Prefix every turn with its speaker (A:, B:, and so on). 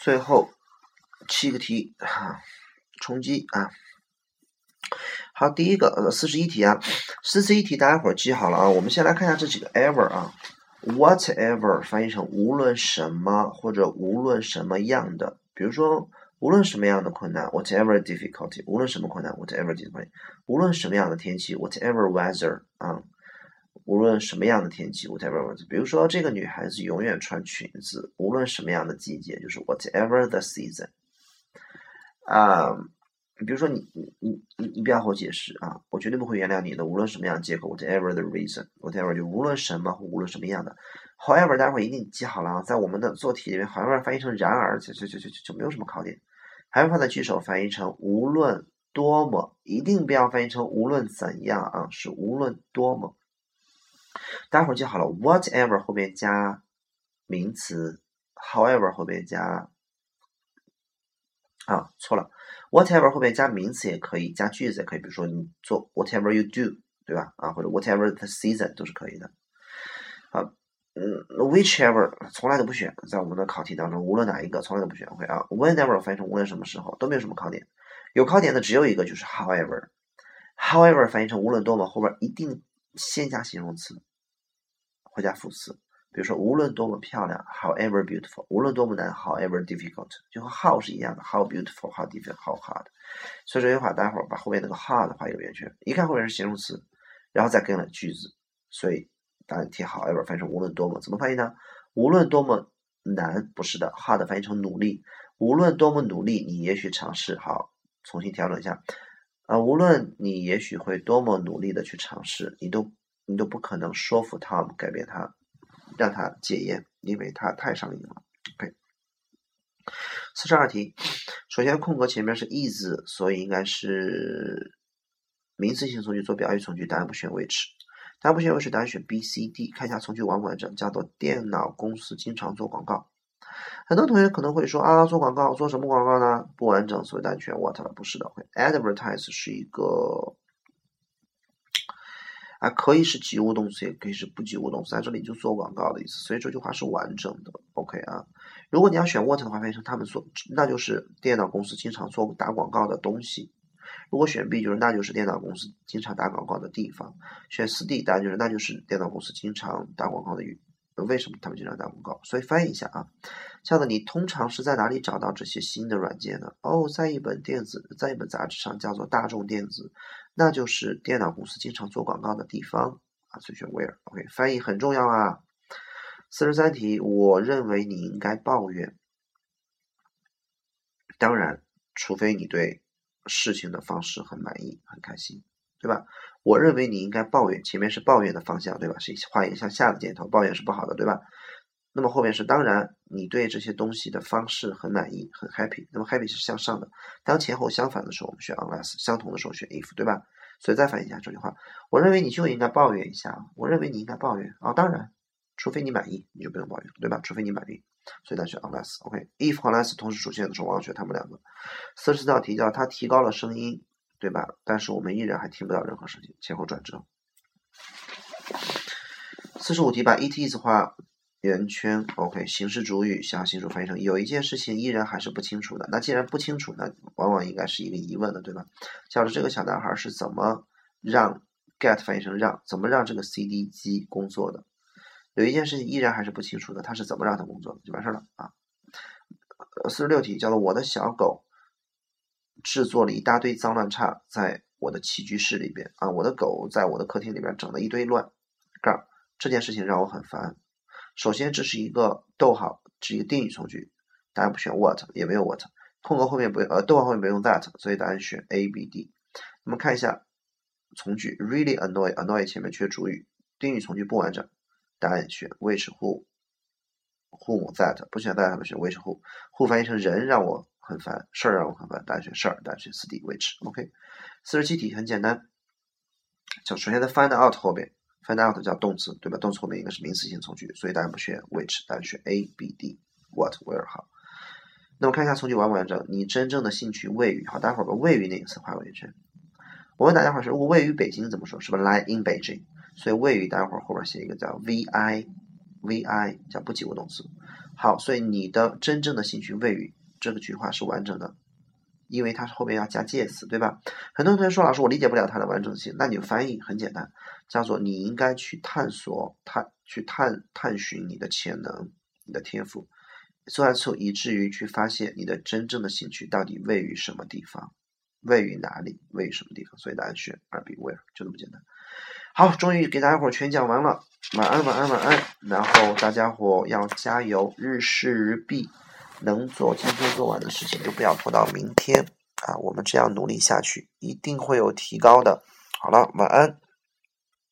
A: 最后七个题哈，冲击啊。好，第一个呃四十一题啊，四十一题大家伙记好了啊。我们先来看一下这几个 ever 啊，whatever 翻译成无论什么或者无论什么样的，比如说无论什么样的困难，whatever difficulty，无论什么困难，whatever difficulty，无论什么样的天气，whatever weather 啊，无论什么样的天气，whatever。比如说这个女孩子永远穿裙子，无论什么样的季节，就是 whatever the season 啊。比如说你你你你你不要和我解释啊，我绝对不会原谅你的，无论什么样的借口，whatever the reason，whatever 就无论什么无论什么样的，however 待会儿一定记好了啊，在我们的做题里面，however 翻译成然而就就就就就没有什么考点，还要放在句首翻译成无论多么，一定不要翻译成无论怎样啊，是无论多么。待会儿记好了，whatever 后面加名词，however 后面加啊错了。whatever 后面加名词也可以，加句子也可以，比如说你做 whatever you do，对吧？啊，或者 whatever the season 都是可以的。啊，嗯，whichever 从来都不选，在我们的考题当中，无论哪一个从来都不选。会啊，whenever 翻译成无论什么时候都没有什么考点，有考点的只有一个，就是 however。however 翻译成无论多么，后边一定先加形容词，或加副词。比如说，无论多么漂亮，however beautiful；无论多么难，however difficult，就和 how 是一样的，how beautiful，how difficult，how hard。所以这句话，待会儿把后面那个 hard 画一个圆圈，一看后面是形容词，然后再跟了句子，所以答案题 however 翻译成无论多么，怎么翻译呢？无论多么难，不是的，hard 翻译成努力。无论多么努力，你也许尝试。好，重新调整一下，啊，无论你也许会多么努力的去尝试，你都你都不可能说服 Tom 改变他。让他戒烟，因为他太上瘾了。OK，四十二题，首先空格前面是 is，所以应该是名词性从句做表语从句，答案不选 which，答案不选 which，答案选 B、C、D。看一下从句完不完整，叫做电脑公司经常做广告。很多同学可能会说啊，做广告做什么广告呢？不完整，所以答案选 what 了，不是的。advertise 是一个。啊，可以是及物动词，也可以是不及物动词，在这里就做广告的意思，所以这句话是完整的。OK 啊，如果你要选 what 的话，翻译成他们做，那就是电脑公司经常做打广告的东西。如果选 B，就是那就是电脑公司经常打广告的地方。选四 D，答案就是那就是电脑公司经常打广告的语。为什么他们经常打广告？所以翻译一下啊，这样的你通常是在哪里找到这些新的软件呢？哦，在一本电子，在一本杂志上，叫做大众电子。那就是电脑公司经常做广告的地方啊，所以选 where，OK，翻译很重要啊。四十三题，我认为你应该抱怨，当然，除非你对事情的方式很满意、很开心，对吧？我认为你应该抱怨，前面是抱怨的方向，对吧？是画一个向下的箭头，抱怨是不好的，对吧？那么后面是当然，你对这些东西的方式很满意，很 happy。那么 happy 是向上的，当前后相反的时候，我们选 unless；相同的时候选 if，对吧？所以再翻译一下这句话，我认为你就应该抱怨一下。我认为你应该抱怨啊，当然，除非你满意，你就不用抱怨，对吧？除非你满意，所以再选 unless。OK，if 和 unless 同时出现的时候，我要选他们两个。四十四道题叫它提高了声音，对吧？但是我们依然还听不到任何声音，前后转折。四十五题把 it is 画。圆圈，OK，形式主语，想要形式翻译成有一件事情依然还是不清楚的。那既然不清楚，那往往应该是一个疑问的，对吧？叫做这个小男孩是怎么让 get 翻译成让，怎么让这个 CD 机工作的？有一件事情依然还是不清楚的，他是怎么让它工作的？就完事儿了啊。四十六题叫做我的小狗制作了一大堆脏乱差在我的起居室里边啊，我的狗在我的客厅里边整了一堆乱杠，这件事情让我很烦。首先，这是一个逗号，是一个定语从句，答案不选 what，也没有 what，空格后面不，呃，逗号后面不用 that，所以答案选 A、B、D。我们看一下从句，really annoy，annoy 前面缺主语，定语从句不完整，答案选 which、who、whom、that，不选 that，不选 which、who。who 翻译成人让我很烦，事儿让我很烦，答案选事儿，答案选四 D、which。OK，四十七题很简单，就首先在 find out 后边。Find out 叫动词，对吧？动词后面应该是名词性从句，所以答案不选 which，答案选 A、B、D、What、Where 好。那么看一下从句完不完整？你真正的兴趣位于好，待会儿把位于那个词画个圆圈。我问大家伙是，如果位于北京怎么说？是不是 lie in Beijing？所以位于待会儿后边写一个叫 V I vi 叫不及物动词。好，所以你的真正的兴趣位于这个句话是完整的，因为它后面要加介词，对吧？很多同学说老师我理解不了它的完整性，那你翻译很简单，叫做你应该去探索探去探探寻你的潜能、你的天赋，做完之后以至于去发现你的真正的兴趣到底位于什么地方，位于哪里，位于什么地方。所以答案选二 B where 就这么简单。好，终于给大家伙全讲完了，晚安晚安晚安。然后大家伙要加油，日事日毕，能做今天做完的事情就不要拖到明天啊！我们这样努力下去，一定会有提高的。好了，晚安。